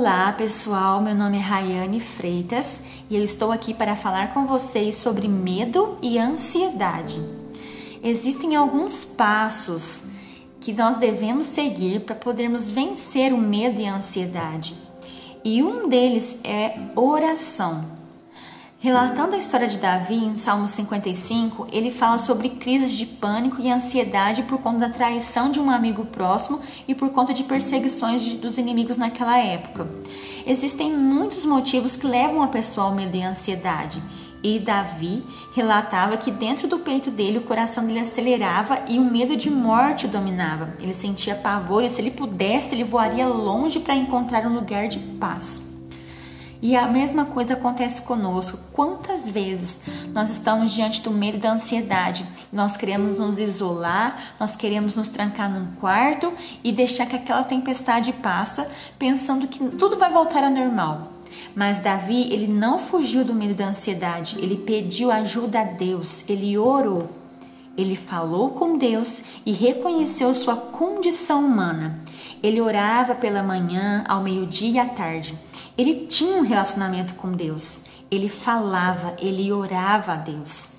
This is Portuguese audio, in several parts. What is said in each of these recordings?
Olá pessoal, meu nome é Rayane Freitas e eu estou aqui para falar com vocês sobre medo e ansiedade. Existem alguns passos que nós devemos seguir para podermos vencer o medo e a ansiedade, e um deles é oração. Relatando a história de Davi em Salmo 55, ele fala sobre crises de pânico e ansiedade por conta da traição de um amigo próximo e por conta de perseguições de, dos inimigos naquela época. Existem muitos motivos que levam a pessoa ao medo e ansiedade. E Davi relatava que dentro do peito dele o coração dele acelerava e o medo de morte o dominava. Ele sentia pavor e se ele pudesse, ele voaria longe para encontrar um lugar de paz. E a mesma coisa acontece conosco. Quantas vezes nós estamos diante do medo e da ansiedade? Nós queremos nos isolar, nós queremos nos trancar num quarto e deixar que aquela tempestade passa, pensando que tudo vai voltar ao normal. Mas Davi, ele não fugiu do medo e da ansiedade, ele pediu ajuda a Deus, ele orou. Ele falou com Deus e reconheceu sua condição humana. Ele orava pela manhã, ao meio-dia e à tarde. Ele tinha um relacionamento com Deus. Ele falava, ele orava a Deus.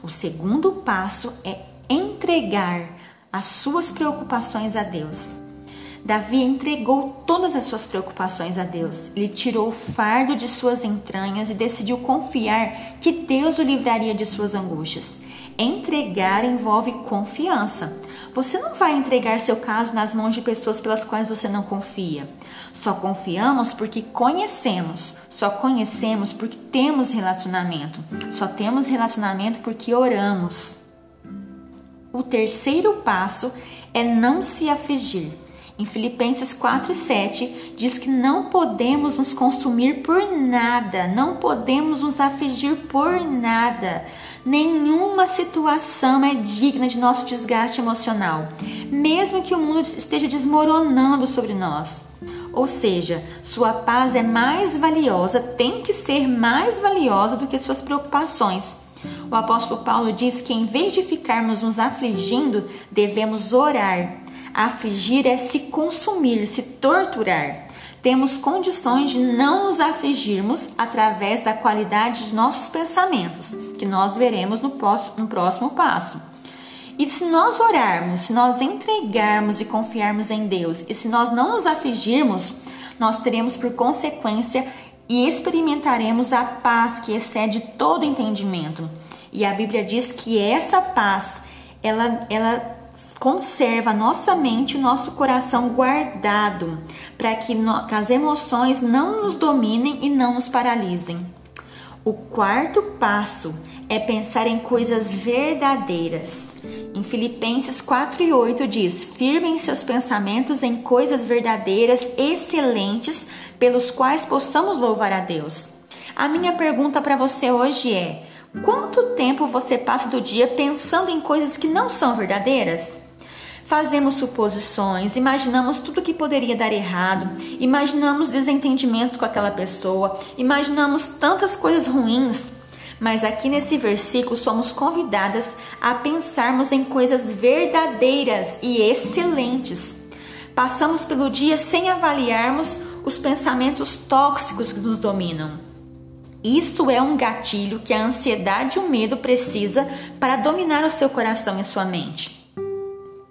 O segundo passo é entregar as suas preocupações a Deus. Davi entregou todas as suas preocupações a Deus. Ele tirou o fardo de suas entranhas e decidiu confiar que Deus o livraria de suas angústias. Entregar envolve confiança. Você não vai entregar seu caso nas mãos de pessoas pelas quais você não confia. Só confiamos porque conhecemos. Só conhecemos porque temos relacionamento. Só temos relacionamento porque oramos. O terceiro passo é não se afligir. Em Filipenses 4:7 diz que não podemos nos consumir por nada, não podemos nos afligir por nada. Nenhuma situação é digna de nosso desgaste emocional, mesmo que o mundo esteja desmoronando sobre nós. Ou seja, sua paz é mais valiosa, tem que ser mais valiosa do que suas preocupações. O apóstolo Paulo diz que em vez de ficarmos nos afligindo, devemos orar Afligir é se consumir, se torturar. Temos condições de não nos afligirmos através da qualidade de nossos pensamentos, que nós veremos no próximo passo. E se nós orarmos, se nós entregarmos e confiarmos em Deus, e se nós não nos afligirmos, nós teremos por consequência e experimentaremos a paz que excede todo entendimento. E a Bíblia diz que essa paz, ela, ela conserva a nossa mente, o nosso coração guardado, para que, que as emoções não nos dominem e não nos paralisem. O quarto passo é pensar em coisas verdadeiras. Em Filipenses 4 e 8 diz: Firmem seus pensamentos em coisas verdadeiras, excelentes, pelos quais possamos louvar a Deus. A minha pergunta para você hoje é: quanto tempo você passa do dia pensando em coisas que não são verdadeiras? Fazemos suposições, imaginamos tudo que poderia dar errado, imaginamos desentendimentos com aquela pessoa, imaginamos tantas coisas ruins. Mas aqui nesse versículo somos convidadas a pensarmos em coisas verdadeiras e excelentes. Passamos pelo dia sem avaliarmos os pensamentos tóxicos que nos dominam. Isso é um gatilho que a ansiedade e o medo precisa para dominar o seu coração e sua mente.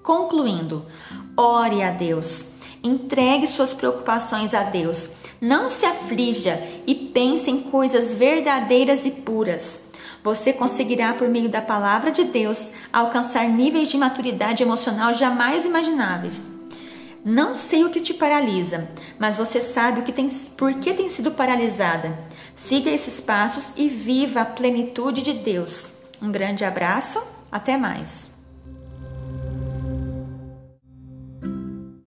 Concluindo, ore a Deus, entregue suas preocupações a Deus, não se aflija e pense em coisas verdadeiras e puras. Você conseguirá, por meio da palavra de Deus, alcançar níveis de maturidade emocional jamais imagináveis. Não sei o que te paralisa, mas você sabe o que tem, por que tem sido paralisada. Siga esses passos e viva a plenitude de Deus. Um grande abraço, até mais.